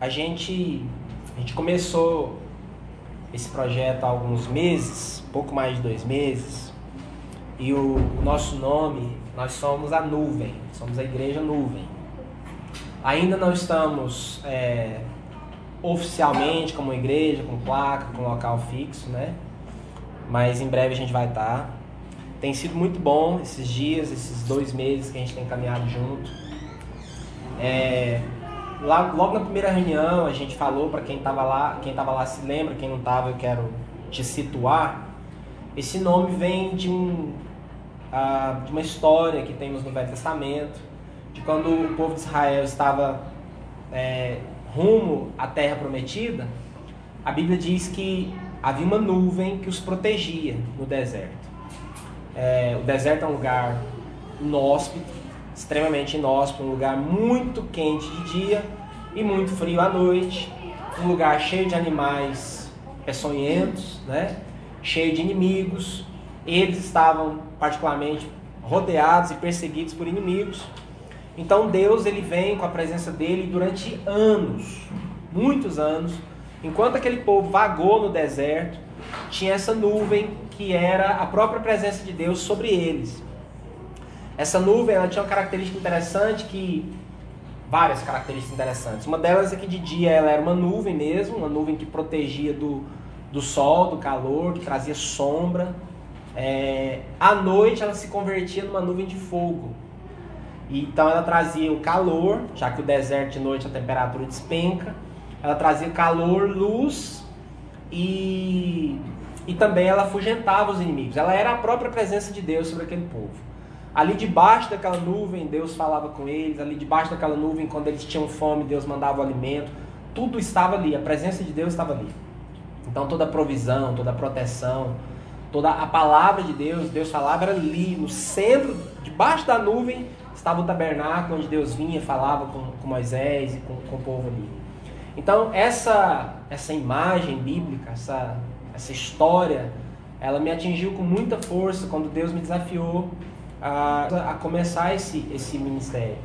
a gente, a gente começou esse projeto há alguns meses, pouco mais de dois meses, e o, o nosso nome, nós somos a nuvem, somos a igreja nuvem. Ainda não estamos é, oficialmente como igreja, com placa, com local fixo, né? Mas em breve a gente vai estar. Tem sido muito bom esses dias, esses dois meses que a gente tem caminhado junto. É, lá, logo na primeira reunião a gente falou para quem estava lá, quem estava lá se lembra, quem não estava eu quero te situar. Esse nome vem de, um, uh, de uma história que temos no Velho Testamento, de quando o povo de Israel estava é, rumo à Terra Prometida. A Bíblia diz que havia uma nuvem que os protegia no deserto. É, o deserto é um lugar inóspito, extremamente inóspito, um lugar muito quente de dia e muito frio à noite, um lugar cheio de animais peçonhentos, né? cheio de inimigos. Eles estavam particularmente rodeados e perseguidos por inimigos. Então Deus ele vem com a presença dele durante anos, muitos anos, enquanto aquele povo vagou no deserto, tinha essa nuvem que era a própria presença de Deus sobre eles. Essa nuvem ela tinha uma característica interessante que várias características interessantes. Uma delas é que de dia ela era uma nuvem mesmo, uma nuvem que protegia do, do sol, do calor, que trazia sombra. É, à noite ela se convertia numa nuvem de fogo. Então ela trazia o calor, já que o deserto de noite a temperatura despenca. Ela trazia calor, luz e, e também ela afugentava os inimigos. Ela era a própria presença de Deus sobre aquele povo. Ali debaixo daquela nuvem, Deus falava com eles. Ali debaixo daquela nuvem, quando eles tinham fome, Deus mandava o alimento. Tudo estava ali, a presença de Deus estava ali. Então toda a provisão, toda a proteção, toda a palavra de Deus, Deus falava era ali, no centro, debaixo da nuvem, estava o tabernáculo onde Deus vinha, falava com, com Moisés e com, com o povo ali. Então essa essa imagem bíblica, essa essa história, ela me atingiu com muita força quando Deus me desafiou a, a começar esse, esse ministério.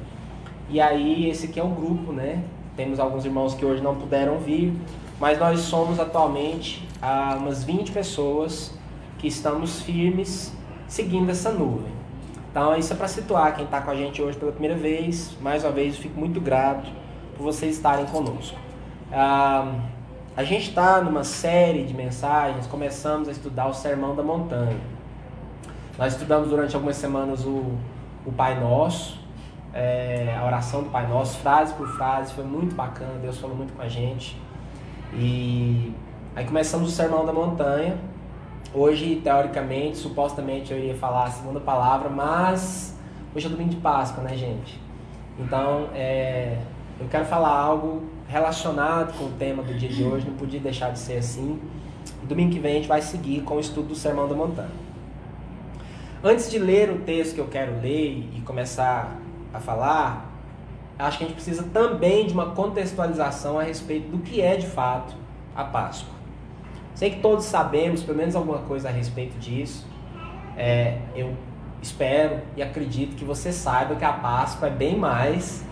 E aí, esse aqui é o grupo, né? Temos alguns irmãos que hoje não puderam vir, mas nós somos atualmente ah, umas 20 pessoas que estamos firmes seguindo essa nuvem. Então, isso é para situar quem está com a gente hoje pela primeira vez. Mais uma vez, eu fico muito grato por vocês estarem conosco. Ah, a gente está numa série de mensagens, começamos a estudar o Sermão da Montanha. Nós estudamos durante algumas semanas o, o Pai Nosso, é, a oração do Pai Nosso, frase por frase, foi muito bacana, Deus falou muito com a gente. E aí começamos o Sermão da Montanha. Hoje, teoricamente, supostamente eu iria falar a segunda palavra, mas hoje é domingo de Páscoa, né, gente? Então, é, eu quero falar algo relacionado com o tema do dia de hoje, não podia deixar de ser assim. Domingo que vem a gente vai seguir com o estudo do Sermão da Montanha. Antes de ler o texto que eu quero ler e começar a falar, acho que a gente precisa também de uma contextualização a respeito do que é de fato a Páscoa. Sei que todos sabemos pelo menos alguma coisa a respeito disso. É, eu espero e acredito que você saiba que a Páscoa é bem mais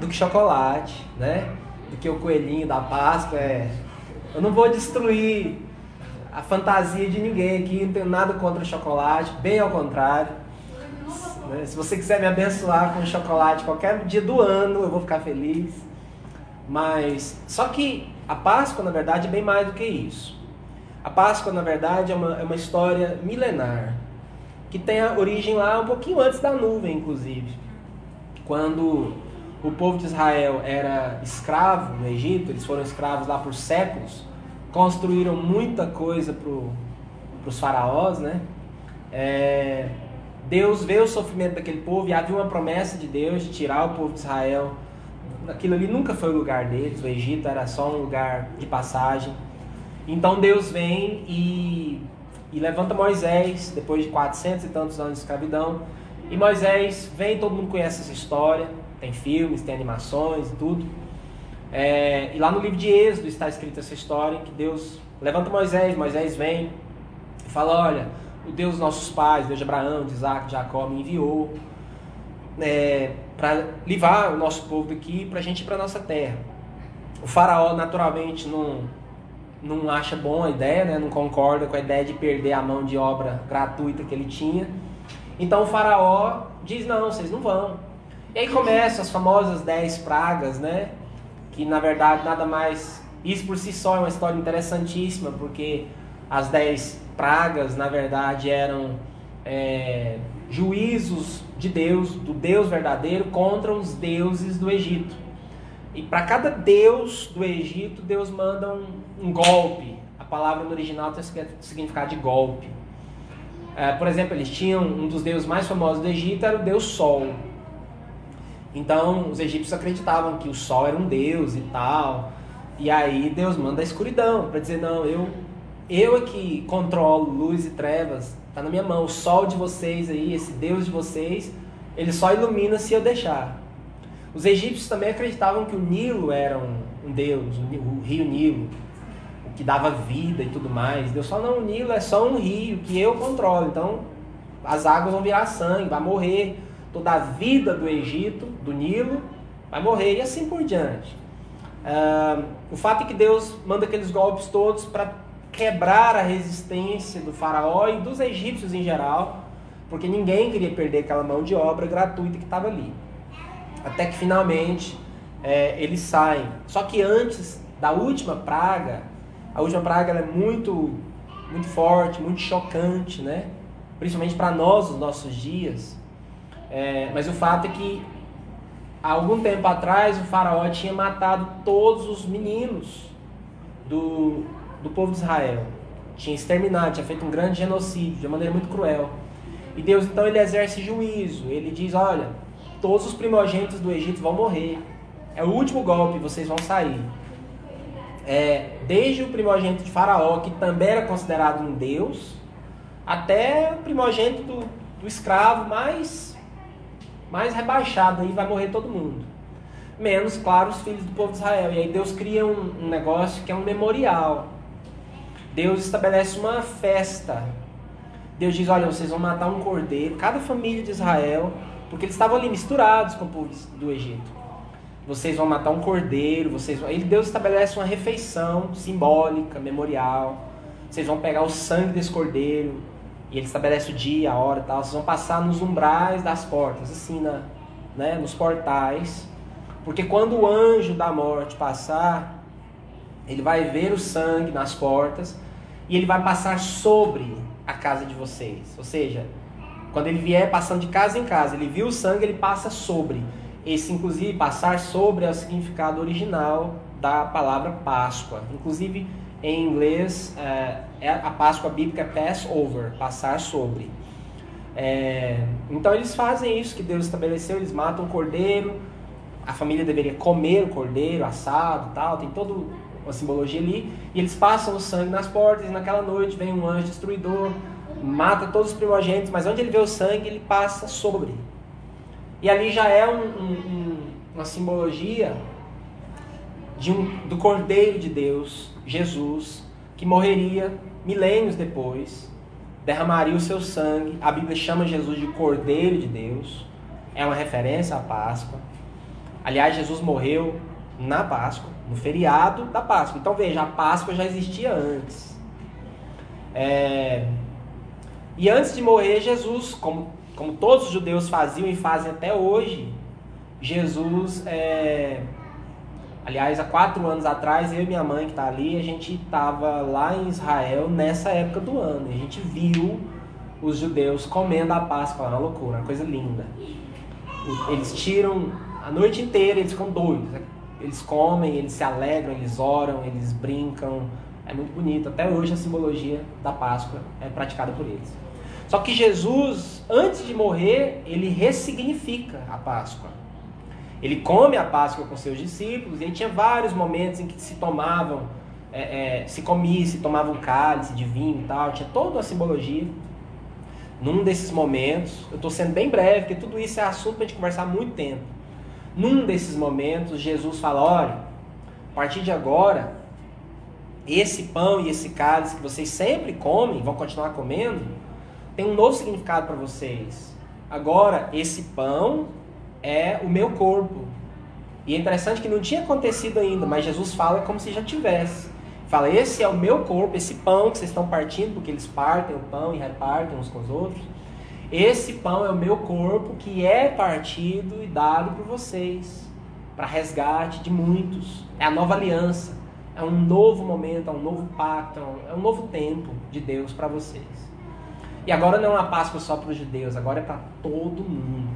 do que chocolate, né? Do que o coelhinho da Páscoa. É... Eu não vou destruir a fantasia de ninguém aqui, não tenho nada contra chocolate, bem ao contrário. Né? Se você quiser me abençoar com chocolate qualquer dia do ano, eu vou ficar feliz. Mas, só que a Páscoa, na verdade, é bem mais do que isso. A Páscoa, na verdade, é uma, é uma história milenar, que tem a origem lá um pouquinho antes da nuvem, inclusive. Quando o povo de Israel era escravo no Egito, eles foram escravos lá por séculos construíram muita coisa para os faraós, né? É, Deus vê o sofrimento daquele povo e havia uma promessa de Deus de tirar o povo de Israel. Aquilo ali nunca foi o lugar deles, o Egito era só um lugar de passagem. Então Deus vem e, e levanta Moisés, depois de 400 e tantos anos de escravidão. E Moisés vem, todo mundo conhece essa história, tem filmes, tem animações e tudo. É, e lá no livro de Êxodo está escrita essa história que Deus levanta Moisés, Moisés vem e fala, olha, o Deus dos nossos pais, Deus de Abraão, de Isaac, de Jacó, me enviou é, para livrar o nosso povo daqui para a gente ir para nossa terra. O faraó naturalmente não, não acha bom a ideia, né? não concorda com a ideia de perder a mão de obra gratuita que ele tinha. Então o faraó diz, não, vocês não vão. E aí começam as famosas dez pragas, né? Que na verdade nada mais. Isso por si só é uma história interessantíssima, porque as dez pragas, na verdade, eram é, juízos de Deus, do Deus verdadeiro, contra os deuses do Egito. E para cada deus do Egito, Deus manda um, um, golpe. A palavra no original tem o significado de golpe. É, por exemplo, eles tinham um dos deuses mais famosos do Egito, era o deus Sol. Então, os egípcios acreditavam que o sol era um deus e tal. E aí Deus manda a escuridão para dizer: "Não, eu eu é que controlo luz e trevas, tá na minha mão. O sol de vocês aí, esse Deus de vocês, ele só ilumina se eu deixar." Os egípcios também acreditavam que o Nilo era um, um deus, o, rio Nilo, o que dava vida e tudo mais. Deus falou: "Não, o Nilo é só um rio que eu controlo. Então, as águas vão virar sangue, vai morrer." Toda a vida do Egito, do Nilo, vai morrer e assim por diante. O fato é que Deus manda aqueles golpes todos para quebrar a resistência do faraó e dos egípcios em geral, porque ninguém queria perder aquela mão de obra gratuita que estava ali. Até que finalmente é, eles saem. Só que antes da última praga, a última praga é muito, muito forte, muito chocante, né? Principalmente para nós, os nossos dias. É, mas o fato é que há algum tempo atrás o faraó tinha matado todos os meninos do, do povo de Israel. Tinha exterminado, tinha feito um grande genocídio de maneira muito cruel. E Deus então ele exerce juízo. Ele diz: Olha, todos os primogênitos do Egito vão morrer. É o último golpe, vocês vão sair. É, desde o primogênito de Faraó, que também era considerado um deus, até o primogênito do, do escravo mais mais rebaixado, aí vai morrer todo mundo. Menos, claro, os filhos do povo de Israel. E aí Deus cria um, um negócio que é um memorial. Deus estabelece uma festa. Deus diz: Olha, vocês vão matar um cordeiro, cada família de Israel, porque eles estavam ali misturados com o povo do Egito. Vocês vão matar um cordeiro, vocês vão... Ele, Deus estabelece uma refeição simbólica, memorial. Vocês vão pegar o sangue desse cordeiro, e ele estabelece o dia, a hora e tal. Vocês vão passar nos umbrais das portas, assim, na, né, nos portais. Porque quando o anjo da morte passar, ele vai ver o sangue nas portas e ele vai passar sobre a casa de vocês. Ou seja, quando ele vier passando de casa em casa, ele viu o sangue, ele passa sobre. Esse, inclusive, passar sobre é o significado original da palavra Páscoa. Inclusive, em inglês, é, é a Páscoa bíblica é Passover, passar sobre. É, então eles fazem isso que Deus estabeleceu, eles matam o cordeiro, a família deveria comer o cordeiro assado tal, tem toda uma simbologia ali, e eles passam o sangue nas portas, e naquela noite vem um anjo destruidor, mata todos os primogênitos, mas onde ele vê o sangue, ele passa sobre. E ali já é um, um, uma simbologia de um, do Cordeiro de Deus, Jesus, que morreria milênios depois, derramaria o seu sangue. A Bíblia chama Jesus de Cordeiro de Deus, é uma referência à Páscoa. Aliás, Jesus morreu na Páscoa, no feriado da Páscoa. Então veja, a Páscoa já existia antes. É... E antes de morrer, Jesus, como, como todos os judeus faziam e fazem até hoje, Jesus é Aliás, há quatro anos atrás, eu e minha mãe que está ali, a gente estava lá em Israel nessa época do ano. a gente viu os judeus comendo a Páscoa, uma loucura, uma coisa linda. Eles tiram a noite inteira, eles ficam doidos. Eles comem, eles se alegram, eles oram, eles brincam. É muito bonito. Até hoje a simbologia da Páscoa é praticada por eles. Só que Jesus, antes de morrer, ele ressignifica a Páscoa. Ele come a Páscoa com seus discípulos e tinha vários momentos em que se tomavam, é, é, se comia, se tomava um cálice de vinho e tal, tinha toda uma simbologia. Num desses momentos, eu estou sendo bem breve, porque tudo isso é assunto para a gente conversar muito tempo. Num desses momentos, Jesus fala: olha, a partir de agora, esse pão e esse cálice que vocês sempre comem, vão continuar comendo, tem um novo significado para vocês. Agora, esse pão é o meu corpo. E é interessante que não tinha acontecido ainda, mas Jesus fala como se já tivesse. Fala: Esse é o meu corpo, esse pão que vocês estão partindo, porque eles partem o pão e repartem uns com os outros. Esse pão é o meu corpo que é partido e dado por vocês, para resgate de muitos. É a nova aliança, é um novo momento, é um novo pacto, é um novo tempo de Deus para vocês. E agora não é uma Páscoa só para os judeus, agora é para todo mundo.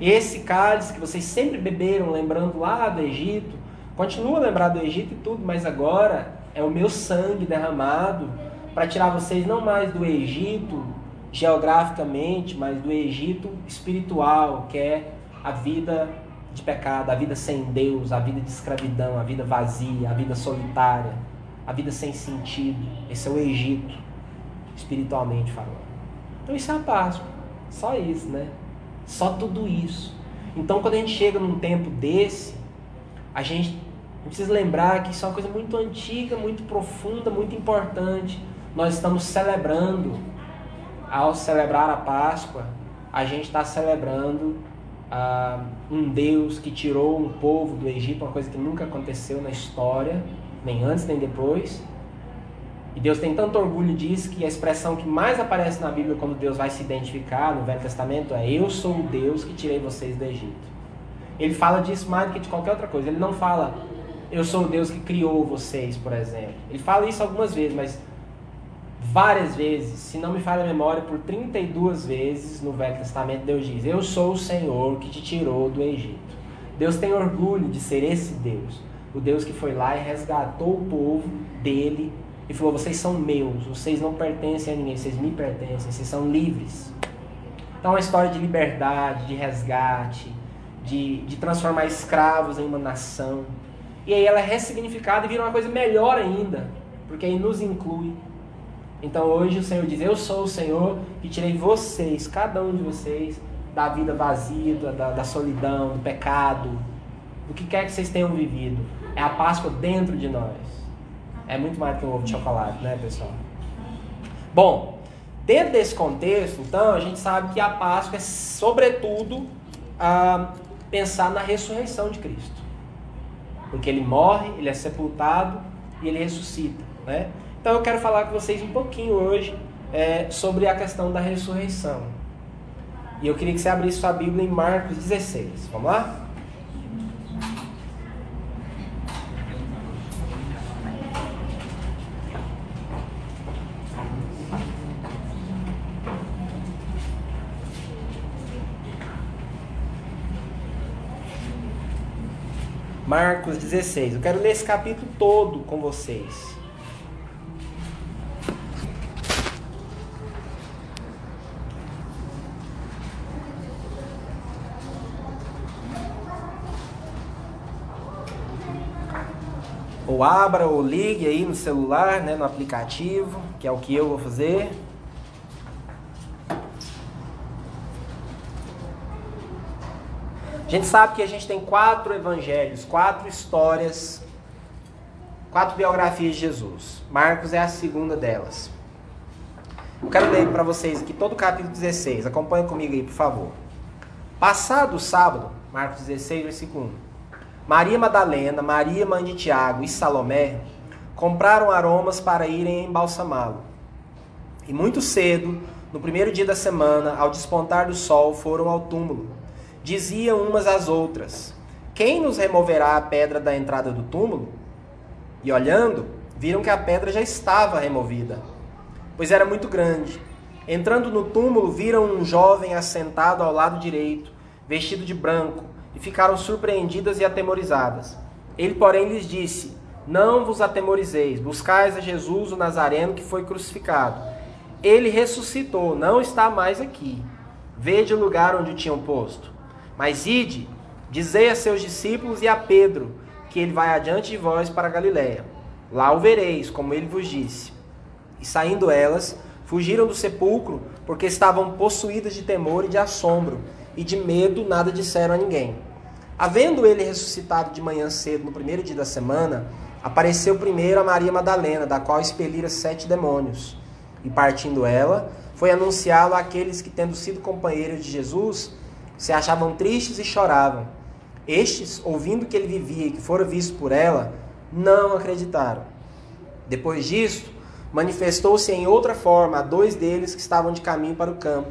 Esse cálice que vocês sempre beberam, lembrando lá do Egito, continua a lembrar do Egito e tudo, mas agora é o meu sangue derramado para tirar vocês não mais do Egito geograficamente, mas do Egito espiritual, que é a vida de pecado, a vida sem Deus, a vida de escravidão, a vida vazia, a vida solitária, a vida sem sentido. Esse é o Egito, espiritualmente falando. Então isso é a Páscoa. Só isso, né? Só tudo isso. Então, quando a gente chega num tempo desse, a gente precisa lembrar que isso é uma coisa muito antiga, muito profunda, muito importante. Nós estamos celebrando, ao celebrar a Páscoa, a gente está celebrando uh, um Deus que tirou um povo do Egito, uma coisa que nunca aconteceu na história, nem antes nem depois. E Deus tem tanto orgulho disso que a expressão que mais aparece na Bíblia quando Deus vai se identificar no Velho Testamento é: Eu sou o Deus que tirei vocês do Egito. Ele fala disso mais do que de qualquer outra coisa. Ele não fala: Eu sou o Deus que criou vocês, por exemplo. Ele fala isso algumas vezes, mas várias vezes, se não me falha a memória, por 32 vezes no Velho Testamento Deus diz: Eu sou o Senhor que te tirou do Egito. Deus tem orgulho de ser esse Deus, o Deus que foi lá e resgatou o povo dele e falou: Vocês são meus, vocês não pertencem a ninguém, vocês me pertencem, vocês são livres. Então, é uma história de liberdade, de resgate, de, de transformar escravos em uma nação. E aí ela é ressignificada e vira uma coisa melhor ainda, porque aí nos inclui. Então hoje o Senhor diz: Eu sou o Senhor que tirei vocês, cada um de vocês, da vida vazia, da, da solidão, do pecado, do que quer que vocês tenham vivido. É a Páscoa dentro de nós. É muito mais que um ovo de chocolate, né, pessoal? Bom, dentro desse contexto, então, a gente sabe que a Páscoa é, sobretudo, a pensar na ressurreição de Cristo. Porque ele morre, ele é sepultado e ele ressuscita, né? Então eu quero falar com vocês um pouquinho hoje é, sobre a questão da ressurreição. E eu queria que você abrisse sua Bíblia em Marcos 16. Vamos lá? Marcos 16. Eu quero ler esse capítulo todo com vocês. Ou abra ou ligue aí no celular, né, no aplicativo, que é o que eu vou fazer. A gente sabe que a gente tem quatro evangelhos, quatro histórias, quatro biografias de Jesus. Marcos é a segunda delas. Eu quero ler para vocês aqui todo o capítulo 16. Acompanhe comigo aí, por favor. Passado o sábado, Marcos 16, versículo 1. Maria Madalena, Maria, mãe de Tiago e Salomé compraram aromas para irem embalsamá-lo. E muito cedo, no primeiro dia da semana, ao despontar do sol, foram ao túmulo diziam umas às outras: Quem nos removerá a pedra da entrada do túmulo? E olhando, viram que a pedra já estava removida, pois era muito grande. Entrando no túmulo, viram um jovem assentado ao lado direito, vestido de branco, e ficaram surpreendidas e atemorizadas. Ele, porém, lhes disse: Não vos atemorizeis, buscais a Jesus o Nazareno que foi crucificado. Ele ressuscitou, não está mais aqui. Vede o lugar onde o tinham posto. Mas ide, dizei a seus discípulos e a Pedro, que ele vai adiante de vós para Galiléia. Lá o vereis, como ele vos disse. E saindo elas, fugiram do sepulcro, porque estavam possuídas de temor e de assombro, e de medo nada disseram a ninguém. Havendo ele ressuscitado de manhã cedo, no primeiro dia da semana, apareceu primeiro a Maria Madalena, da qual expelira sete demônios. E partindo ela, foi anunciá-lo àqueles que, tendo sido companheiros de Jesus, se achavam tristes e choravam. Estes, ouvindo que ele vivia e que fora visto por ela, não acreditaram. Depois disto, manifestou-se em outra forma a dois deles que estavam de caminho para o campo.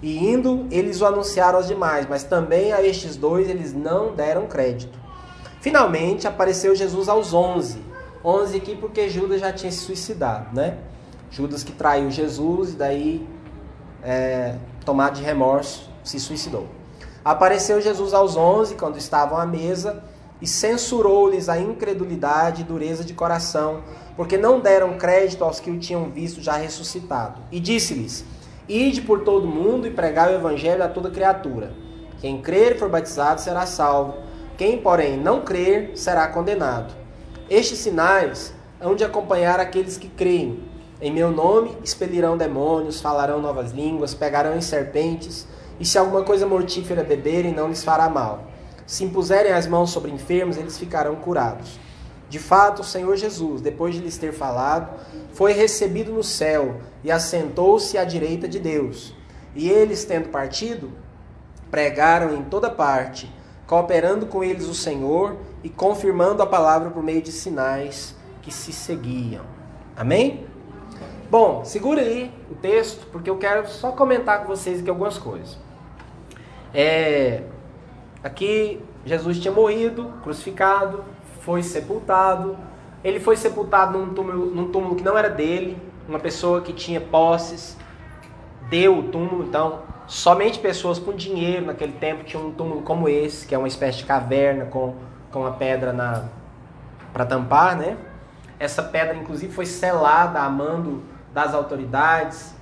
E indo, eles o anunciaram aos demais, mas também a estes dois eles não deram crédito. Finalmente, apareceu Jesus aos onze. Onze aqui porque Judas já tinha se suicidado, né? Judas que traiu Jesus e daí, é, tomado de remorso, se suicidou. Apareceu Jesus aos onze, quando estavam à mesa, e censurou-lhes a incredulidade e dureza de coração, porque não deram crédito aos que o tinham visto já ressuscitado. E disse-lhes: Ide por todo o mundo e pregai o evangelho a toda criatura. Quem crer e for batizado será salvo. Quem, porém, não crer será condenado. Estes sinais hão de acompanhar aqueles que creem. Em meu nome expelirão demônios, falarão novas línguas, pegarão em serpentes, e se alguma coisa mortífera beberem, não lhes fará mal. Se impuserem as mãos sobre enfermos, eles ficarão curados. De fato, o Senhor Jesus, depois de lhes ter falado, foi recebido no céu e assentou-se à direita de Deus. E eles, tendo partido, pregaram em toda parte, cooperando com eles o Senhor e confirmando a palavra por meio de sinais que se seguiam. Amém? Bom, segura aí o texto, porque eu quero só comentar com vocês aqui algumas coisas. É, aqui, Jesus tinha morrido, crucificado, foi sepultado. Ele foi sepultado num túmulo, num túmulo que não era dele, uma pessoa que tinha posses, deu o túmulo, então somente pessoas com dinheiro naquele tempo tinham um túmulo como esse, que é uma espécie de caverna com, com uma pedra na para tampar, né? Essa pedra inclusive foi selada a mando das autoridades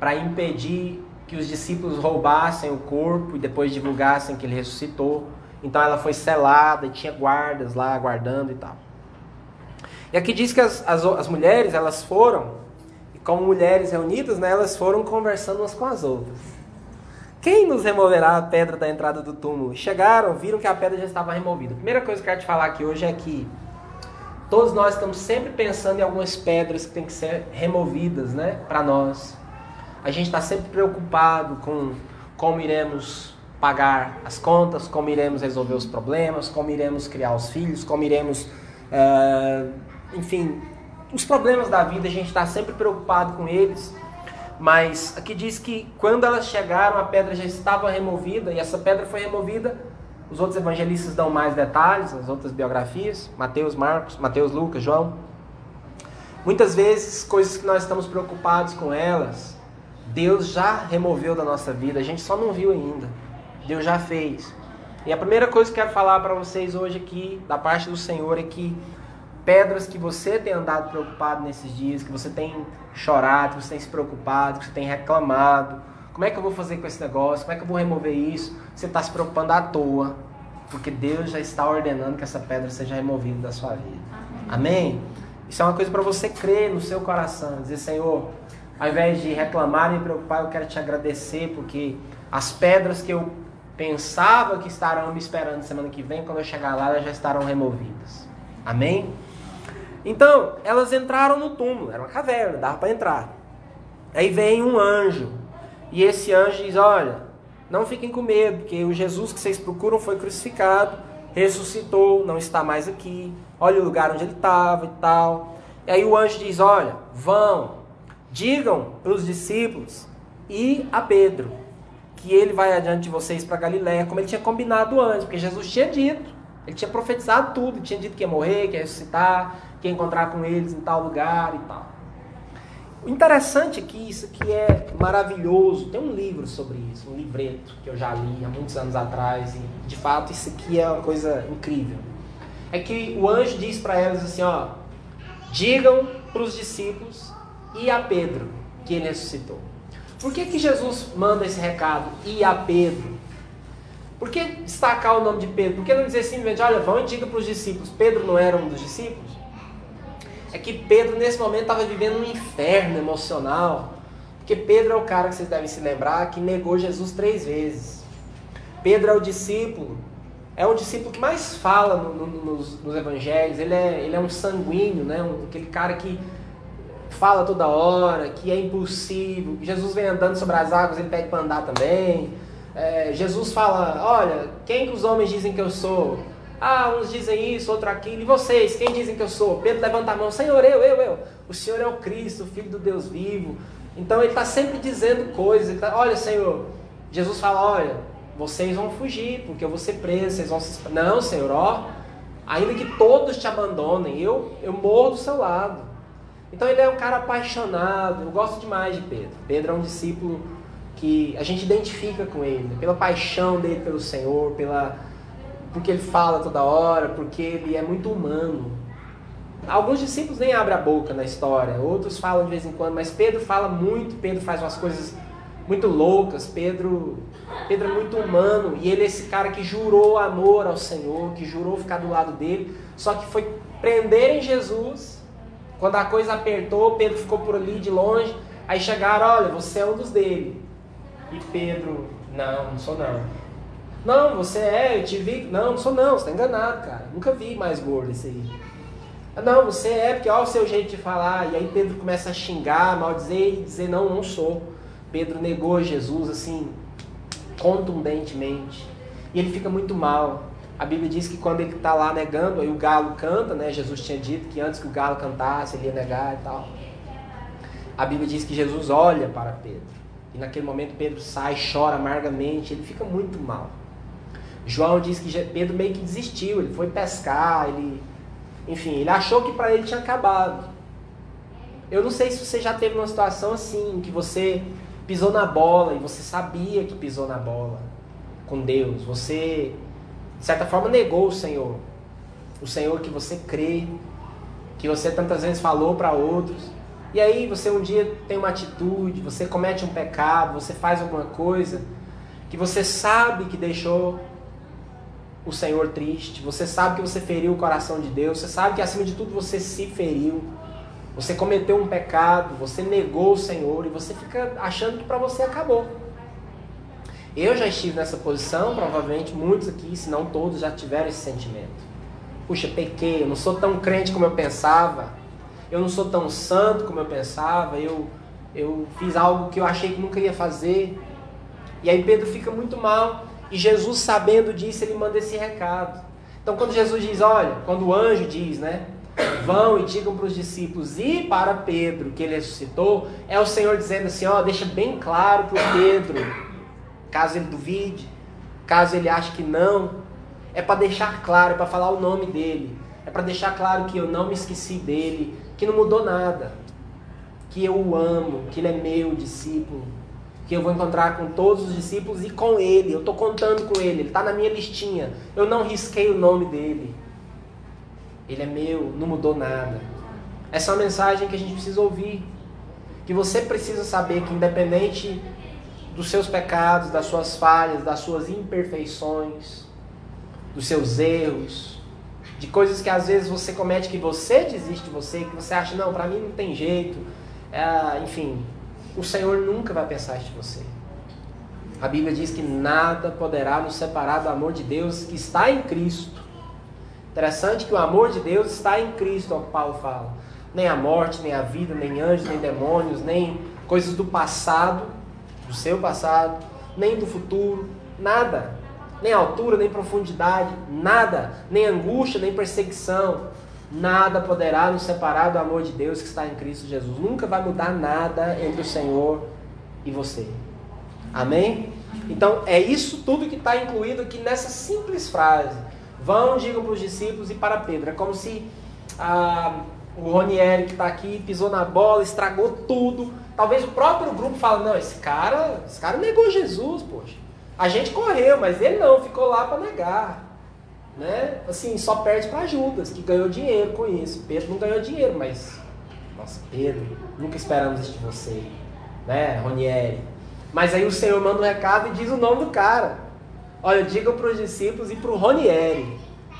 para impedir que os discípulos roubassem o corpo e depois divulgassem que ele ressuscitou. Então ela foi selada e tinha guardas lá guardando e tal. E aqui diz que as, as, as mulheres elas foram, e como mulheres reunidas, né, elas foram conversando umas com as outras. Quem nos removerá a pedra da entrada do túmulo? Chegaram, viram que a pedra já estava removida. A primeira coisa que eu quero te falar aqui hoje é que todos nós estamos sempre pensando em algumas pedras que têm que ser removidas, né, para nós. A gente está sempre preocupado com como iremos pagar as contas, como iremos resolver os problemas, como iremos criar os filhos, como iremos, uh, enfim, os problemas da vida, a gente está sempre preocupado com eles. Mas aqui diz que quando elas chegaram, a pedra já estava removida, e essa pedra foi removida. Os outros evangelistas dão mais detalhes, as outras biografias, Mateus, Marcos, Mateus, Lucas, João. Muitas vezes, coisas que nós estamos preocupados com elas, Deus já removeu da nossa vida, a gente só não viu ainda. Deus já fez. E a primeira coisa que eu quero falar para vocês hoje aqui, da parte do Senhor, é que pedras que você tem andado preocupado nesses dias, que você tem chorado, que você tem se preocupado, que você tem reclamado, como é que eu vou fazer com esse negócio? Como é que eu vou remover isso? Você está se preocupando à toa, porque Deus já está ordenando que essa pedra seja removida da sua vida. Amém? Isso é uma coisa para você crer no seu coração, dizer, Senhor, ao invés de reclamar e me preocupar, eu quero te agradecer, porque as pedras que eu pensava que estarão me esperando semana que vem, quando eu chegar lá, elas já estarão removidas. Amém? Então, elas entraram no túmulo, era uma caverna, dava para entrar. Aí vem um anjo, e esse anjo diz: Olha, não fiquem com medo, porque o Jesus que vocês procuram foi crucificado, ressuscitou, não está mais aqui. Olha o lugar onde ele estava e tal. E aí o anjo diz: Olha, vão, digam para os discípulos e a Pedro que ele vai adiante de vocês para Galiléia, como ele tinha combinado antes, porque Jesus tinha dito, ele tinha profetizado tudo, tinha dito que ia morrer, que ia ressuscitar, que ia encontrar com eles em tal lugar e tal. O interessante é que isso aqui é maravilhoso. Tem um livro sobre isso, um livreto que eu já li há muitos anos atrás e de fato isso aqui é uma coisa incrível. É que o anjo diz para elas assim, ó: "Digam para os discípulos e a Pedro que ele ressuscitou". Por que, que Jesus manda esse recado? E a Pedro? Por que destacar o nome de Pedro? Por que não dizer simplesmente, olha, vão e diga para os discípulos, Pedro não era um dos discípulos? É que Pedro nesse momento estava vivendo um inferno emocional. Porque Pedro é o cara que vocês devem se lembrar que negou Jesus três vezes. Pedro é o discípulo, é o discípulo que mais fala no, no, nos, nos, evangelhos. Ele é, ele é um sanguíneo, né? Um, aquele cara que fala toda hora, que é impulsivo. Jesus vem andando sobre as águas, ele pede para andar também. é, Jesus fala: Olha, quem que os homens dizem que eu sou? Ah, uns dizem isso, outro aquilo. E vocês, quem dizem que eu sou? Pedro levanta a mão: Senhor, eu, eu, eu. O Senhor é o Cristo, o Filho do Deus vivo. Então ele está sempre dizendo coisas. Tá, olha, Senhor. Jesus fala: Olha, vocês vão fugir, porque eu vou ser preso, vocês vão se. Não, Senhor, ó. Ainda que todos te abandonem, eu, eu morro do seu lado. Então ele é um cara apaixonado. Eu gosto demais de Pedro. Pedro é um discípulo que a gente identifica com ele, pela paixão dele pelo Senhor, pela porque ele fala toda hora, porque ele é muito humano. Alguns discípulos nem abrem a boca na história, outros falam de vez em quando, mas Pedro fala muito, Pedro faz umas coisas muito loucas, Pedro, Pedro é muito humano e ele é esse cara que jurou amor ao Senhor, que jurou ficar do lado dele, só que foi prender em Jesus. Quando a coisa apertou, Pedro ficou por ali de longe, aí chegaram, olha, você é um dos dele. E Pedro, não, não sou não. Não, você é, eu te vi. Não, não sou não, você está enganado, cara. Nunca vi mais gordo esse aí. Ah, não, você é, porque olha o seu jeito de falar. E aí Pedro começa a xingar, maldizer e dizer, não, não sou. Pedro negou Jesus assim, contundentemente. E ele fica muito mal. A Bíblia diz que quando ele está lá negando, aí o galo canta, né? Jesus tinha dito que antes que o galo cantasse, ele ia negar e tal. A Bíblia diz que Jesus olha para Pedro. E naquele momento Pedro sai, chora amargamente, ele fica muito mal. João diz que Pedro meio que desistiu, ele foi pescar, ele, enfim, ele achou que para ele tinha acabado. Eu não sei se você já teve uma situação assim, que você pisou na bola e você sabia que pisou na bola com Deus. Você, de certa forma, negou o Senhor. O Senhor que você crê, que você tantas vezes falou para outros. E aí você um dia tem uma atitude, você comete um pecado, você faz alguma coisa que você sabe que deixou o Senhor triste, você sabe que você feriu o coração de Deus, você sabe que acima de tudo você se feriu, você cometeu um pecado, você negou o Senhor e você fica achando que para você acabou. Eu já estive nessa posição, provavelmente muitos aqui, se não todos, já tiveram esse sentimento. Puxa, pequei, eu não sou tão crente como eu pensava, eu não sou tão santo como eu pensava, eu, eu fiz algo que eu achei que nunca ia fazer. E aí Pedro fica muito mal. E Jesus, sabendo disso, ele manda esse recado. Então, quando Jesus diz, olha, quando o anjo diz, né? Vão e digam para os discípulos e para Pedro que ele ressuscitou, é o Senhor dizendo assim: ó, deixa bem claro para o Pedro, caso ele duvide, caso ele ache que não, é para deixar claro, é para falar o nome dele, é para deixar claro que eu não me esqueci dele, que não mudou nada, que eu o amo, que ele é meu discípulo, que eu vou encontrar com todos os discípulos e com ele. Eu estou contando com ele, ele está na minha listinha. Eu não risquei o nome dele. Ele é meu, não mudou nada. Essa é uma mensagem que a gente precisa ouvir. Que você precisa saber que, independente dos seus pecados, das suas falhas, das suas imperfeições, dos seus erros, de coisas que às vezes você comete que você desiste de você, que você acha, não, para mim não tem jeito. É, enfim, o Senhor nunca vai pensar isso de você. A Bíblia diz que nada poderá nos separar do amor de Deus que está em Cristo. Interessante que o amor de Deus está em Cristo, é o que Paulo fala. Nem a morte, nem a vida, nem anjos, nem demônios, nem coisas do passado, do seu passado, nem do futuro, nada nem altura, nem profundidade, nada, nem angústia, nem perseguição, nada poderá nos separar do amor de Deus que está em Cristo Jesus. Nunca vai mudar nada entre o Senhor e você. Amém? Então é isso tudo que está incluído aqui nessa simples frase. Vão, digam para os discípulos e para Pedro. É como se ah, o Ronieri que está aqui pisou na bola, estragou tudo. Talvez o próprio grupo fale, não, esse cara, esse cara negou Jesus, poxa. A gente correu, mas ele não, ficou lá para negar. Né? Assim, só perde para Judas, que ganhou dinheiro com isso. Pedro não ganhou dinheiro, mas. Nossa, Pedro, nunca esperamos isso de você. Né, Ronieri? Mas aí o Senhor manda um recado e diz o nome do cara. Olha, diga para os discípulos e para o Ronieri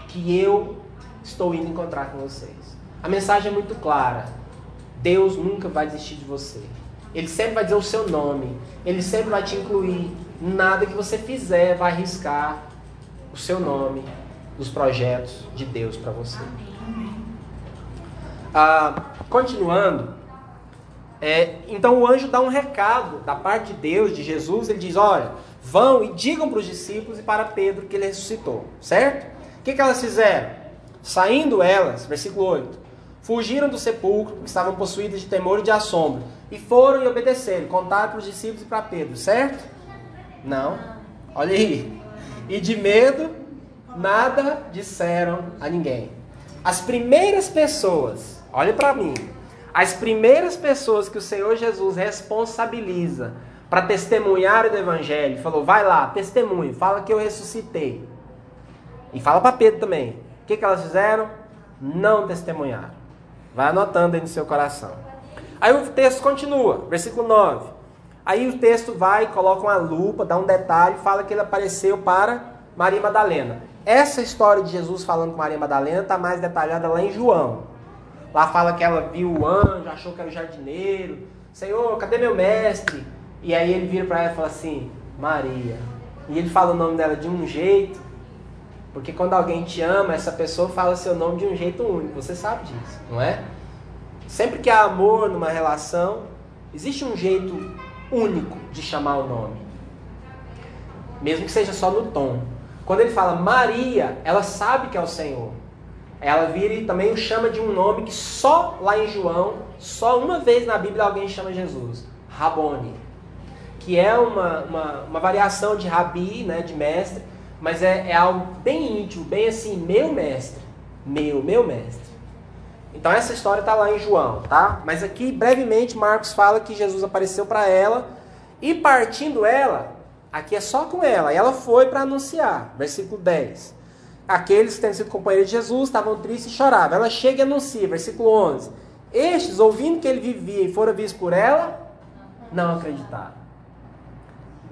que eu estou indo encontrar com vocês. A mensagem é muito clara. Deus nunca vai desistir de você. Ele sempre vai dizer o seu nome. Ele sempre vai te incluir. Nada que você fizer vai arriscar o seu nome dos projetos de Deus para você. Ah, continuando, é, então o anjo dá um recado da parte de Deus, de Jesus. Ele diz: Olha, Vão e digam para os discípulos e para Pedro que ele ressuscitou, certo? O que, que elas fizeram? Saindo elas, versículo 8, fugiram do sepulcro, porque estavam possuídas de temor e de assombro, e foram e obedeceram, contaram para os discípulos e para Pedro, certo? Não. Olha aí. E de medo, nada disseram a ninguém. As primeiras pessoas, olhe para mim, as primeiras pessoas que o Senhor Jesus responsabiliza para testemunhar o Evangelho, falou: vai lá, testemunhe, fala que eu ressuscitei. E fala para Pedro também. O que, que elas fizeram? Não testemunharam. Vai anotando aí no seu coração. Aí o texto continua, versículo 9. Aí o texto vai, coloca uma lupa, dá um detalhe, fala que ele apareceu para Maria Madalena. Essa história de Jesus falando com Maria Madalena está mais detalhada lá em João. Lá fala que ela viu o anjo, achou que era o jardineiro. Senhor, cadê meu mestre? E aí ele vira para ela e fala assim: Maria. E ele fala o nome dela de um jeito, porque quando alguém te ama, essa pessoa fala seu nome de um jeito único. Você sabe disso, não é? Sempre que há amor numa relação, existe um jeito único de chamar o nome. Mesmo que seja só no tom. Quando ele fala Maria, ela sabe que é o Senhor. Ela vira e também o chama de um nome que só lá em João, só uma vez na Bíblia alguém chama Jesus. Rabone que é uma, uma, uma variação de rabi, né, de mestre, mas é, é algo bem íntimo, bem assim, meu mestre, meu, meu mestre. Então essa história está lá em João, tá? Mas aqui brevemente Marcos fala que Jesus apareceu para ela e partindo ela, aqui é só com ela, e ela foi para anunciar, versículo 10. Aqueles que têm sido companheiros de Jesus estavam tristes e choravam. Ela chega e anuncia, versículo 11. Estes, ouvindo que ele vivia e fora visto por ela, não acreditaram.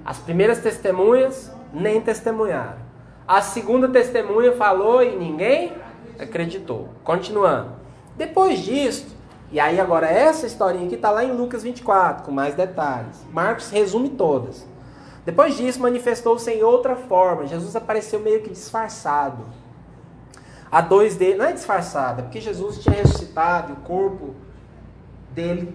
As primeiras testemunhas nem testemunharam. A segunda testemunha falou e ninguém acreditou. Continuando. Depois disso, e aí agora essa historinha aqui está lá em Lucas 24, com mais detalhes. Marcos resume todas. Depois disso, manifestou-se em outra forma. Jesus apareceu meio que disfarçado. A dois dele, não é disfarçado, é porque Jesus tinha ressuscitado o corpo dele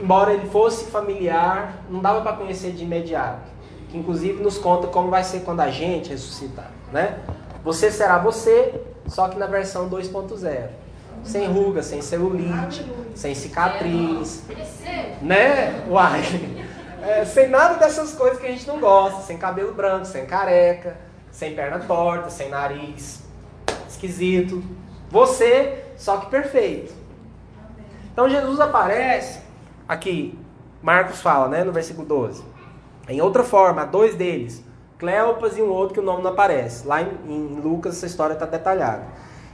embora ele fosse familiar, não dava para conhecer de imediato. Que inclusive nos conta como vai ser quando a gente ressuscitar, né? Você será você, só que na versão 2.0. Sem ruga, sem celulite, sem cicatriz, né? Uai. É, sem nada dessas coisas que a gente não gosta, sem cabelo branco, sem careca, sem perna torta, sem nariz esquisito. Você, só que perfeito. Então Jesus aparece Aqui, Marcos fala, né, no versículo 12. Em outra forma, há dois deles, Cleopas e um outro que o nome não aparece. Lá em, em Lucas essa história está detalhada.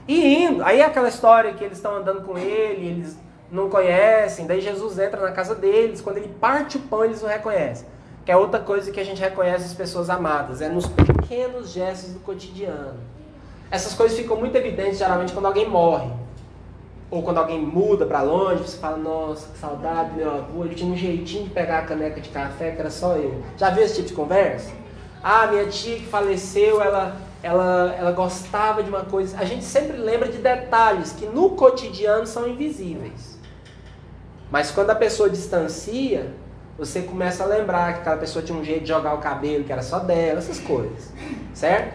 E indo, aí é aquela história que eles estão andando com ele, eles não conhecem, daí Jesus entra na casa deles, quando ele parte o pão, eles o reconhecem. Que é outra coisa que a gente reconhece as pessoas amadas, é nos pequenos gestos do cotidiano. Essas coisas ficam muito evidentes geralmente quando alguém morre. Ou quando alguém muda para longe, você fala, nossa, que saudade do meu avô, ele tinha um jeitinho de pegar a caneca de café que era só eu. Já viu esse tipo de conversa? Ah, minha tia que faleceu, ela, ela, ela gostava de uma coisa. A gente sempre lembra de detalhes que no cotidiano são invisíveis. Mas quando a pessoa distancia, você começa a lembrar que aquela pessoa tinha um jeito de jogar o cabelo que era só dela, essas coisas. Certo?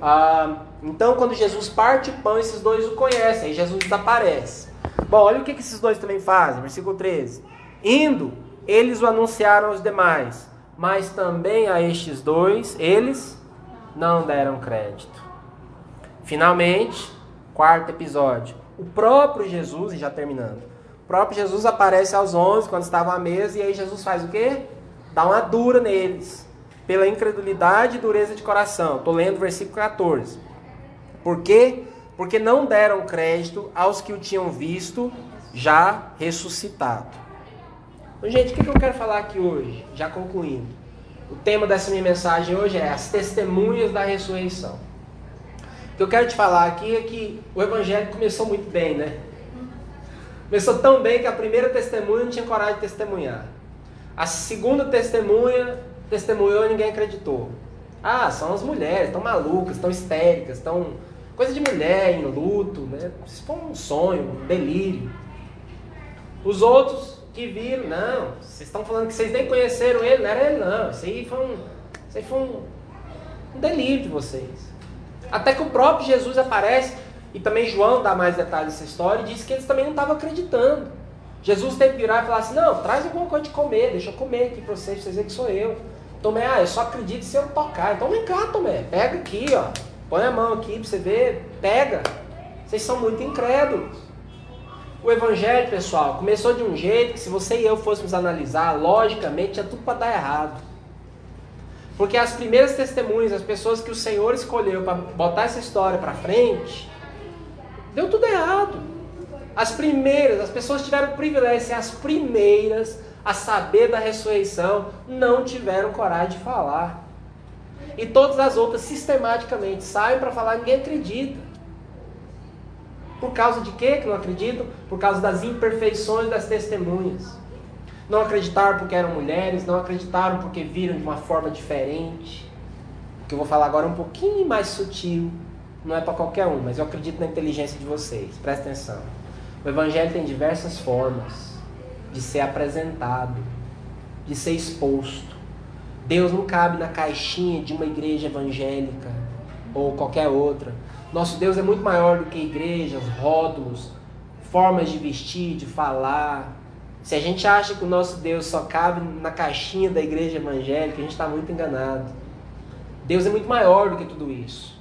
Ah, então, quando Jesus parte o pão, esses dois o conhecem, aí Jesus desaparece. Bom, olha o que, que esses dois também fazem, versículo 13. Indo, eles o anunciaram aos demais, mas também a estes dois, eles não deram crédito. Finalmente, quarto episódio. O próprio Jesus, e já terminando, o próprio Jesus aparece aos onze quando estavam à mesa, e aí Jesus faz o quê? Dá uma dura neles, pela incredulidade e dureza de coração. Estou lendo o versículo 14. Por quê? Porque não deram crédito aos que o tinham visto já ressuscitado. Então, gente, o que eu quero falar aqui hoje? Já concluindo. O tema dessa minha mensagem hoje é as testemunhas da ressurreição. O que eu quero te falar aqui é que o evangelho começou muito bem, né? Começou tão bem que a primeira testemunha não tinha coragem de testemunhar. A segunda testemunha testemunhou e ninguém acreditou. Ah, são as mulheres, estão malucas, estão histéricas, estão Coisa de mulher em luto, né? Isso foi um sonho, um delírio. Os outros que viram, não, vocês estão falando que vocês nem conheceram ele, não era ele não. Isso aí foi um, Isso aí foi um, um delírio de vocês. Até que o próprio Jesus aparece, e também João dá mais detalhes dessa história, e diz que eles também não estavam acreditando. Jesus teve que virar e falar assim: Não, traz alguma coisa de comer, deixa eu comer aqui para vocês, pra vocês verem que sou eu. Tomé, ah, eu só acredito se eu tocar. Então vem cá, Tomé, pega aqui, ó. Põe a mão aqui para você ver, pega. Vocês são muito incrédulos. O evangelho, pessoal, começou de um jeito que se você e eu fôssemos analisar, logicamente, tinha tudo para dar errado. Porque as primeiras testemunhas, as pessoas que o Senhor escolheu para botar essa história para frente, deu tudo errado. As primeiras, as pessoas tiveram o privilégio de ser as primeiras a saber da ressurreição, não tiveram coragem de falar. E todas as outras sistematicamente saem para falar, ninguém acredita. Por causa de quê que não acreditam? Por causa das imperfeições das testemunhas. Não acreditaram porque eram mulheres, não acreditaram porque viram de uma forma diferente. O que eu vou falar agora é um pouquinho mais sutil, não é para qualquer um, mas eu acredito na inteligência de vocês. Presta atenção. O evangelho tem diversas formas de ser apresentado, de ser exposto. Deus não cabe na caixinha de uma igreja evangélica ou qualquer outra. Nosso Deus é muito maior do que igrejas, rótulos, formas de vestir, de falar. Se a gente acha que o nosso Deus só cabe na caixinha da igreja evangélica, a gente está muito enganado. Deus é muito maior do que tudo isso.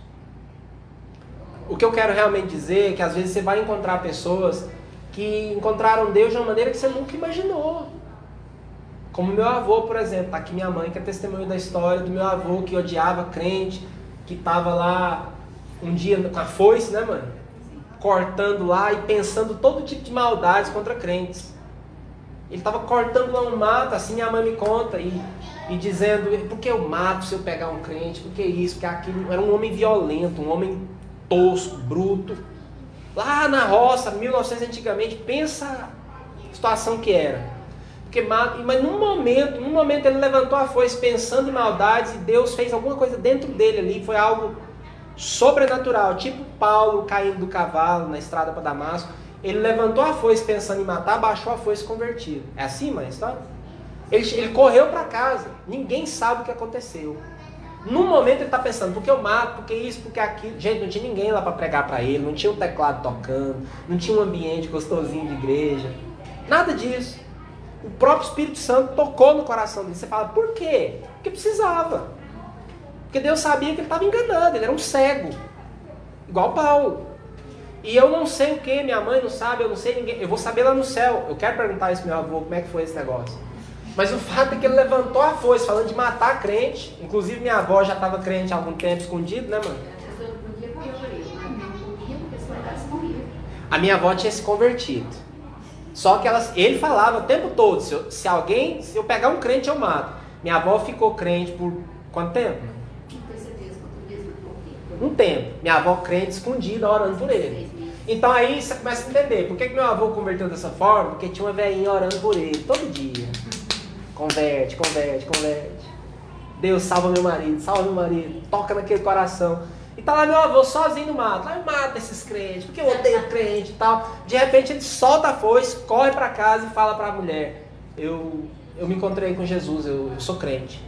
O que eu quero realmente dizer é que às vezes você vai encontrar pessoas que encontraram Deus de uma maneira que você nunca imaginou. Como meu avô, por exemplo, está aqui minha mãe, que é testemunho da história do meu avô que odiava crente, que estava lá um dia com a foice, né, mãe? Cortando lá e pensando todo tipo de maldades contra crentes. Ele estava cortando lá um mato, assim minha mãe me conta, e, e dizendo, por que eu mato se eu pegar um crente? Por que isso? Porque aquilo era um homem violento, um homem tosco, bruto. Lá na roça, 1900 antigamente, pensa a situação que era. Porque, mas num momento, num momento ele levantou a foice pensando em maldades e Deus fez alguma coisa dentro dele ali, foi algo sobrenatural, tipo Paulo caindo do cavalo na estrada para Damasco. Ele levantou a foice pensando em matar, baixou a foice convertido. É assim, mãe, história? Ele, ele correu para casa. Ninguém sabe o que aconteceu. No momento ele está pensando, porque eu mato, porque isso, porque aquilo. Gente, não tinha ninguém lá para pregar para ele, não tinha um teclado tocando, não tinha um ambiente gostosinho de igreja. Nada disso. O próprio Espírito Santo tocou no coração dele. Você fala, por quê? Porque precisava. Porque Deus sabia que ele estava enganando, ele era um cego. Igual Paulo. E eu não sei o que, minha mãe não sabe, eu não sei ninguém. Eu vou saber lá no céu. Eu quero perguntar isso pro meu avô, como é que foi esse negócio. Mas o fato é que ele levantou a foice, falando de matar crente. Inclusive minha avó já estava crente há algum tempo escondido, né, mano? A minha avó tinha se convertido. Só que ela, ele falava o tempo todo: se, eu, se alguém, se eu pegar um crente, eu mato. Minha avó ficou crente por quanto tempo? Um tempo. Minha avó crente escondida, orando por ele. Então aí você começa a entender. Por que, que meu avô converteu dessa forma? Porque tinha uma velhinha orando por ele todo dia. Converte, converte, converte. Deus salva meu marido, salva meu marido. Toca naquele coração. E tá lá meu avô sozinho no mato. Lá mata esses crentes, porque eu odeio crente e tal. De repente ele solta a foice, corre para casa e fala para a mulher: eu, eu me encontrei com Jesus, eu, eu sou crente.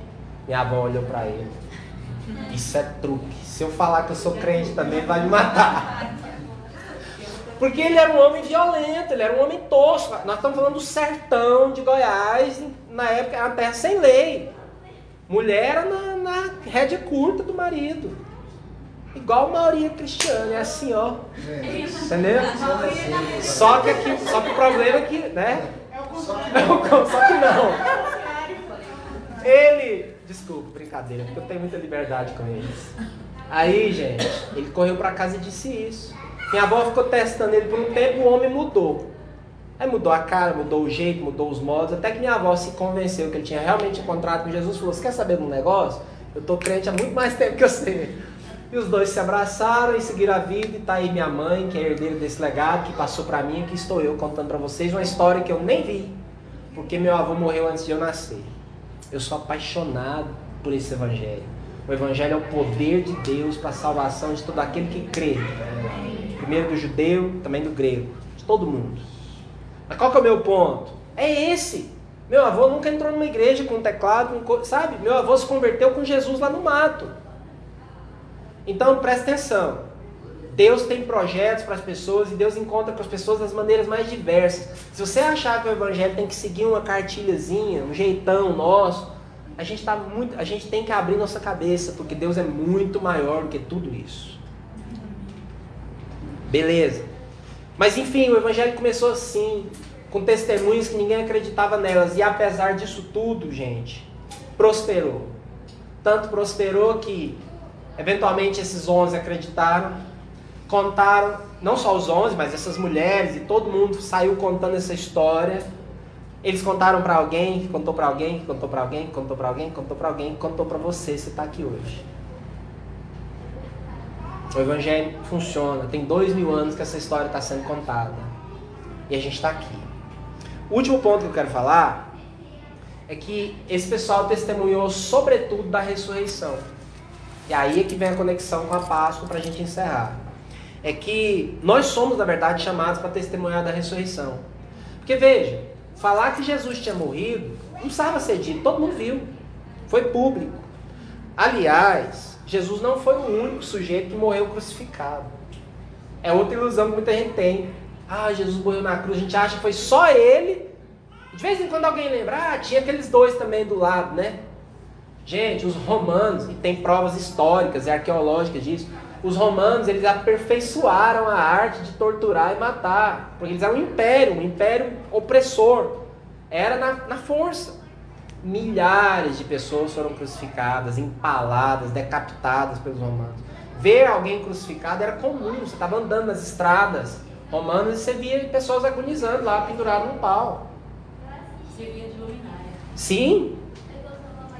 Minha avó olhou para ele. Isso é truque. Se eu falar que eu sou crente também, vai me matar. Porque ele era um homem violento, ele era um homem tosco. Nós estamos falando do sertão de Goiás, na época era uma terra sem lei. Mulher era na, na rédea curta do marido. Igual a maioria cristiana, é assim, ó. Entendeu? Só que, aqui, só que o problema é que, né? Só que não. Ele, desculpa, brincadeira, porque eu tenho muita liberdade com eles. Aí, gente, ele correu para casa e disse isso. Minha avó ficou testando ele por um tempo, o homem mudou. Aí mudou a cara, mudou o jeito, mudou os modos, até que minha avó se convenceu que ele tinha realmente encontrado com Jesus. Falou: Você quer saber de um negócio? Eu tô crente há muito mais tempo que você. E os dois se abraçaram e seguiram a vida. E tá aí minha mãe, que é herdeira desse legado, que passou para mim. Aqui estou eu contando para vocês uma história que eu nem vi, porque meu avô morreu antes de eu nascer. Eu sou apaixonado por esse evangelho. O evangelho é o poder de Deus para a salvação de todo aquele que crê. Primeiro do judeu, também do grego, de todo mundo. Mas qual que é o meu ponto? É esse. Meu avô nunca entrou numa igreja com teclado, sabe? Meu avô se converteu com Jesus lá no mato. Então presta atenção. Deus tem projetos para as pessoas e Deus encontra com as pessoas das maneiras mais diversas. Se você achar que o evangelho tem que seguir uma cartilhazinha, um jeitão nosso, a gente tá muito, a gente tem que abrir nossa cabeça, porque Deus é muito maior do que tudo isso. Beleza. Mas enfim, o evangelho começou assim, com testemunhos que ninguém acreditava nelas, e apesar disso tudo, gente, prosperou. Tanto prosperou que eventualmente esses 11 acreditaram, contaram, não só os 11, mas essas mulheres e todo mundo saiu contando essa história. Eles contaram para alguém, que contou para alguém, que contou para alguém, que contou para alguém, que contou para alguém, que contou para você, você está aqui hoje. O Evangelho funciona, tem dois mil anos que essa história está sendo contada. E a gente está aqui. O último ponto que eu quero falar é que esse pessoal testemunhou sobretudo da ressurreição. E aí é que vem a conexão com a Páscoa para a gente encerrar é que nós somos, na verdade, chamados para testemunhar da ressurreição. Porque veja, falar que Jesus tinha morrido não precisava ser dito, todo mundo viu. Foi público. Aliás, Jesus não foi o único sujeito que morreu crucificado. É outra ilusão que muita gente tem. Ah, Jesus morreu na cruz, a gente acha que foi só ele. De vez em quando alguém lembra, ah, tinha aqueles dois também do lado, né? Gente, os romanos, e tem provas históricas e arqueológicas disso, os romanos eles aperfeiçoaram a arte de torturar e matar, porque eles eram um império, um império opressor. Era na, na força. Milhares de pessoas foram crucificadas, empaladas, decapitadas pelos romanos. Ver alguém crucificado era comum. Você estava andando nas estradas romanas e você via pessoas agonizando lá, penduradas num pau. Servia de luminária. Sim,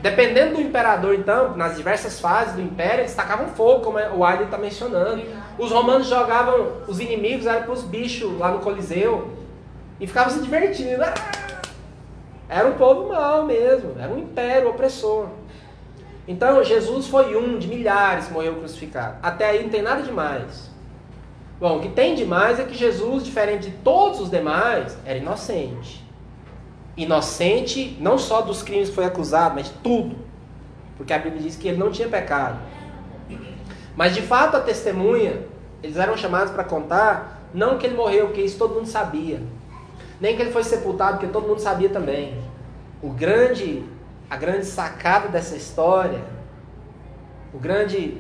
Dependendo do imperador, então, nas diversas fases do império, eles tacavam fogo, como o Aiden está mencionando. Os romanos jogavam os inimigos, eram para os bichos lá no Coliseu. E ficavam se divertindo. Ah! Era um povo mau mesmo, era um império opressor. Então, Jesus foi um de milhares que morreu crucificado. Até aí não tem nada demais. Bom, o que tem demais é que Jesus, diferente de todos os demais, era inocente inocente não só dos crimes que foi acusado, mas de tudo. Porque a Bíblia diz que ele não tinha pecado. Mas de fato a testemunha, eles eram chamados para contar, não que ele morreu, porque isso todo mundo sabia. Nem que ele foi sepultado, porque todo mundo sabia também. O grande, a grande sacada dessa história, o grande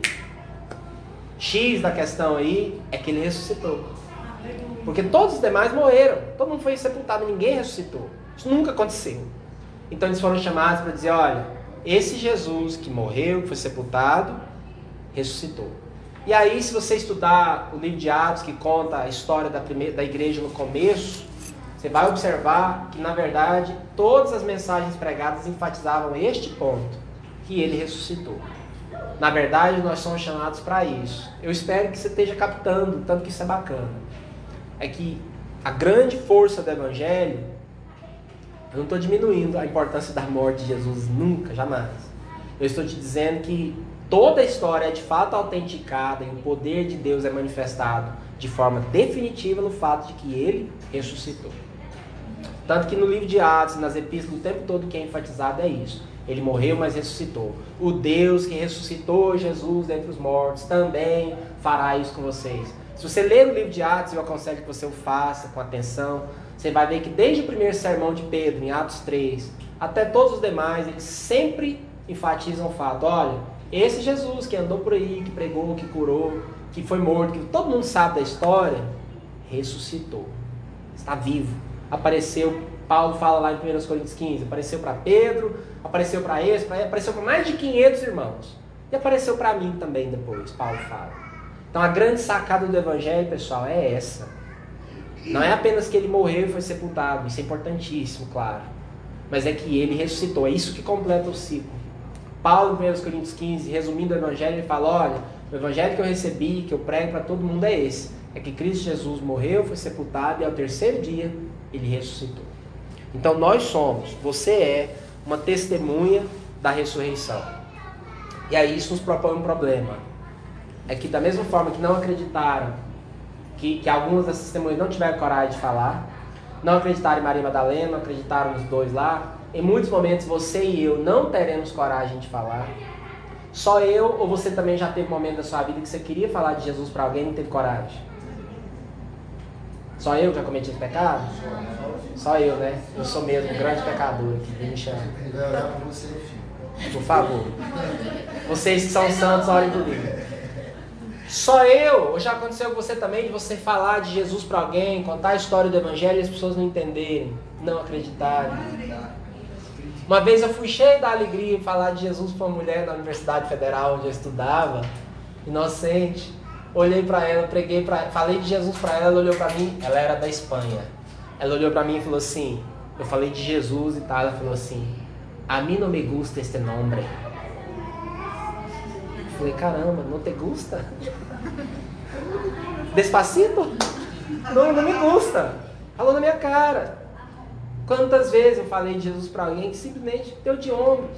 X da questão aí é que ele ressuscitou. Porque todos os demais morreram. Todo mundo foi sepultado, ninguém ressuscitou. Isso nunca aconteceu. Então eles foram chamados para dizer: olha, esse Jesus que morreu, que foi sepultado, ressuscitou. E aí, se você estudar o livro de Atos, que conta a história da, primeira, da igreja no começo, você vai observar que, na verdade, todas as mensagens pregadas enfatizavam este ponto: que ele ressuscitou. Na verdade, nós somos chamados para isso. Eu espero que você esteja captando, tanto que isso é bacana. É que a grande força do Evangelho eu não estou diminuindo a importância da morte de Jesus, nunca, jamais. Eu estou te dizendo que toda a história é de fato autenticada e o poder de Deus é manifestado de forma definitiva no fato de que ele ressuscitou. Tanto que no livro de Atos, nas epístolas, o tempo todo que é enfatizado é isso. Ele morreu, mas ressuscitou. O Deus que ressuscitou Jesus dentre os mortos também fará isso com vocês. Se você ler o livro de Atos, eu aconselho que você o faça com atenção. Você vai ver que desde o primeiro sermão de Pedro, em Atos 3, até todos os demais, eles sempre enfatizam o fato: olha, esse Jesus que andou por aí, que pregou, que curou, que foi morto, que todo mundo sabe da história, ressuscitou. Está vivo. Apareceu, Paulo fala lá em 1 Coríntios 15, apareceu para Pedro, apareceu para esse, apareceu para mais de 500 irmãos. E apareceu para mim também depois, Paulo fala. Então a grande sacada do evangelho, pessoal, é essa. Não é apenas que ele morreu e foi sepultado, isso é importantíssimo, claro. Mas é que ele ressuscitou, é isso que completa o ciclo. Paulo, em 1 Coríntios 15, resumindo o Evangelho, ele fala: olha, o Evangelho que eu recebi, que eu prego para todo mundo é esse: é que Cristo Jesus morreu, foi sepultado e ao terceiro dia ele ressuscitou. Então nós somos, você é uma testemunha da ressurreição. E aí isso nos propõe um problema. É que da mesma forma que não acreditaram que, que algumas das testemunhas não tiveram coragem de falar. não acreditaram em Maria Madalena, não acreditaram nos dois lá. Em muitos momentos você e eu não teremos coragem de falar. Só eu ou você também já teve um momento da sua vida que você queria falar de Jesus para alguém e não teve coragem? Só eu que já cometi esse pecado? Só eu, né? Eu sou mesmo um grande pecador aqui, me chama. Por favor. Vocês que são santos, orem por mim. Só eu, já aconteceu com você também, de você falar de Jesus para alguém, contar a história do Evangelho e as pessoas não entenderem, não acreditarem. Uma vez eu fui cheio da alegria em falar de Jesus para uma mulher na Universidade Federal onde eu estudava, inocente. Olhei para ela, preguei para, falei de Jesus para ela, ela olhou para mim, ela era da Espanha. Ela olhou para mim e falou assim: Eu falei de Jesus e tal. Ela falou assim: A mim não me gusta este nome. Falei: Caramba, não te gusta? Despacito? Não, não me gusta. Falou na minha cara. Quantas vezes eu falei de Jesus para alguém que simplesmente deu de ombros.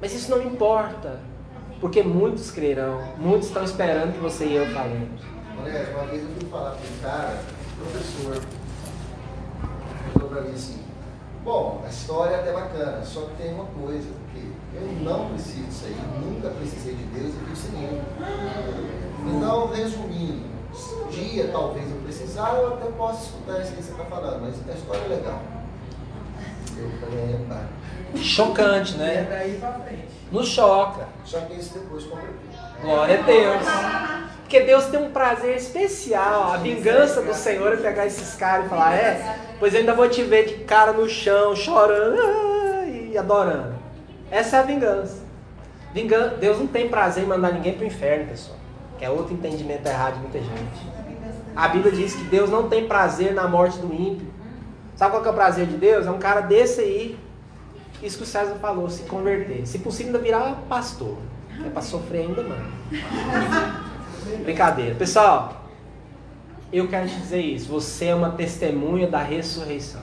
Mas isso não importa. Porque muitos crerão. Muitos estão esperando que você e eu falemos. Olha, uma vez eu fui falar com um cara, professor, falou para mim assim, bom, a história é até bacana, só que tem uma coisa, eu não preciso disso aí, nunca precisei de Deus e vivo sem ele. Então, resumindo, um dia talvez eu precisar, eu até posso escutar isso que você está falando, mas a história é legal. Eu falei, é, tá. Chocante, né? daí pra frente. Nos choca. Só que isso depois completou. Glória a Deus. Porque Deus tem um prazer especial. A vingança do Senhor é pegar esses caras e falar: É, pois eu ainda vou te ver de cara no chão, chorando ah, e adorando. Essa é a vingança. Vingan Deus não tem prazer em mandar ninguém para o inferno, pessoal. Que é outro entendimento errado de muita gente. A Bíblia diz que Deus não tem prazer na morte do ímpio. Sabe qual que é o prazer de Deus? É um cara desse aí. Isso que o César falou, se converter. Se possível, ainda virar pastor. É para sofrer ainda mais. Brincadeira. Pessoal, eu quero te dizer isso. Você é uma testemunha da ressurreição.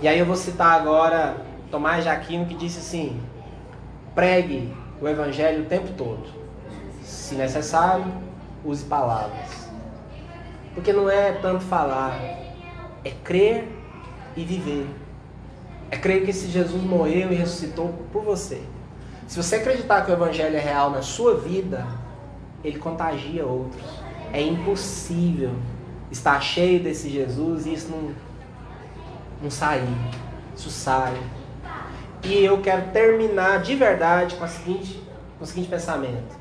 E aí eu vou citar agora Tomás de Aquino que disse assim: pregue o evangelho o tempo todo. Se necessário, use palavras. Porque não é tanto falar, é crer e viver. É crer que esse Jesus morreu e ressuscitou por você. Se você acreditar que o evangelho é real na sua vida, ele contagia outros. É impossível estar cheio desse Jesus e isso não, não sair. Isso sai. E eu quero terminar de verdade com, a seguinte, com o seguinte pensamento.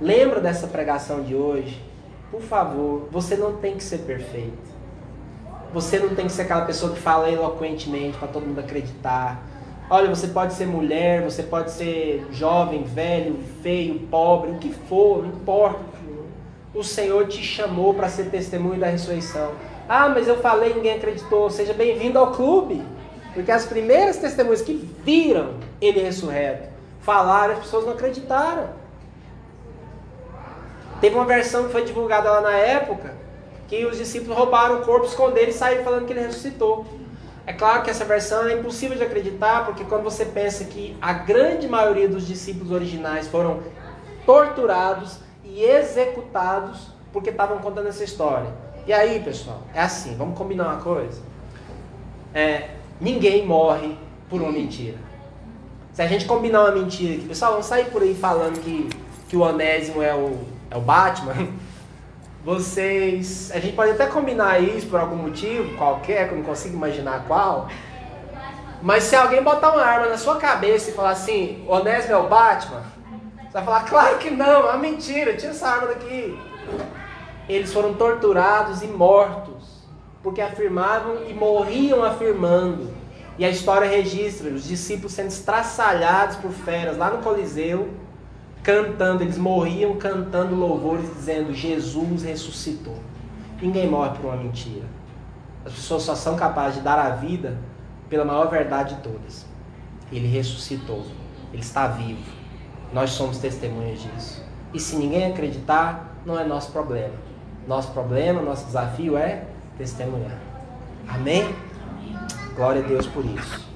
Lembra dessa pregação de hoje? Por favor, você não tem que ser perfeito. Você não tem que ser aquela pessoa que fala eloquentemente para todo mundo acreditar. Olha, você pode ser mulher, você pode ser jovem, velho, feio, pobre, o que for, não importa. O Senhor te chamou para ser testemunho da ressurreição. Ah, mas eu falei ninguém acreditou. Seja bem-vindo ao clube. Porque as primeiras testemunhas que viram ele ressurreto, falaram, as pessoas não acreditaram. Teve uma versão que foi divulgada lá na época, que os discípulos roubaram o corpo, esconderam e saíram falando que ele ressuscitou. É claro que essa versão é impossível de acreditar, porque quando você pensa que a grande maioria dos discípulos originais foram torturados e executados porque estavam contando essa história. E aí, pessoal, é assim, vamos combinar uma coisa? É, ninguém morre por uma mentira. Se a gente combinar uma mentira aqui, pessoal, vamos sair por aí falando que, que o Onésimo é o, é o Batman. Vocês. A gente pode até combinar isso por algum motivo, qualquer, que eu não consigo imaginar qual. Mas se alguém botar uma arma na sua cabeça e falar assim, Onésimo é o Batman, você vai falar, claro que não, é uma mentira, tira essa arma daqui. Eles foram torturados e mortos, porque afirmavam e morriam afirmando. E a história registra os discípulos sendo estraçalhados por feras lá no Coliseu cantando, eles morriam cantando louvores, dizendo: Jesus ressuscitou. Ninguém morre por uma mentira. As pessoas só são capazes de dar a vida pela maior verdade de todas. Ele ressuscitou. Ele está vivo. Nós somos testemunhas disso. E se ninguém acreditar, não é nosso problema. Nosso problema, nosso desafio é testemunhar. Amém? Glória a Deus por isso.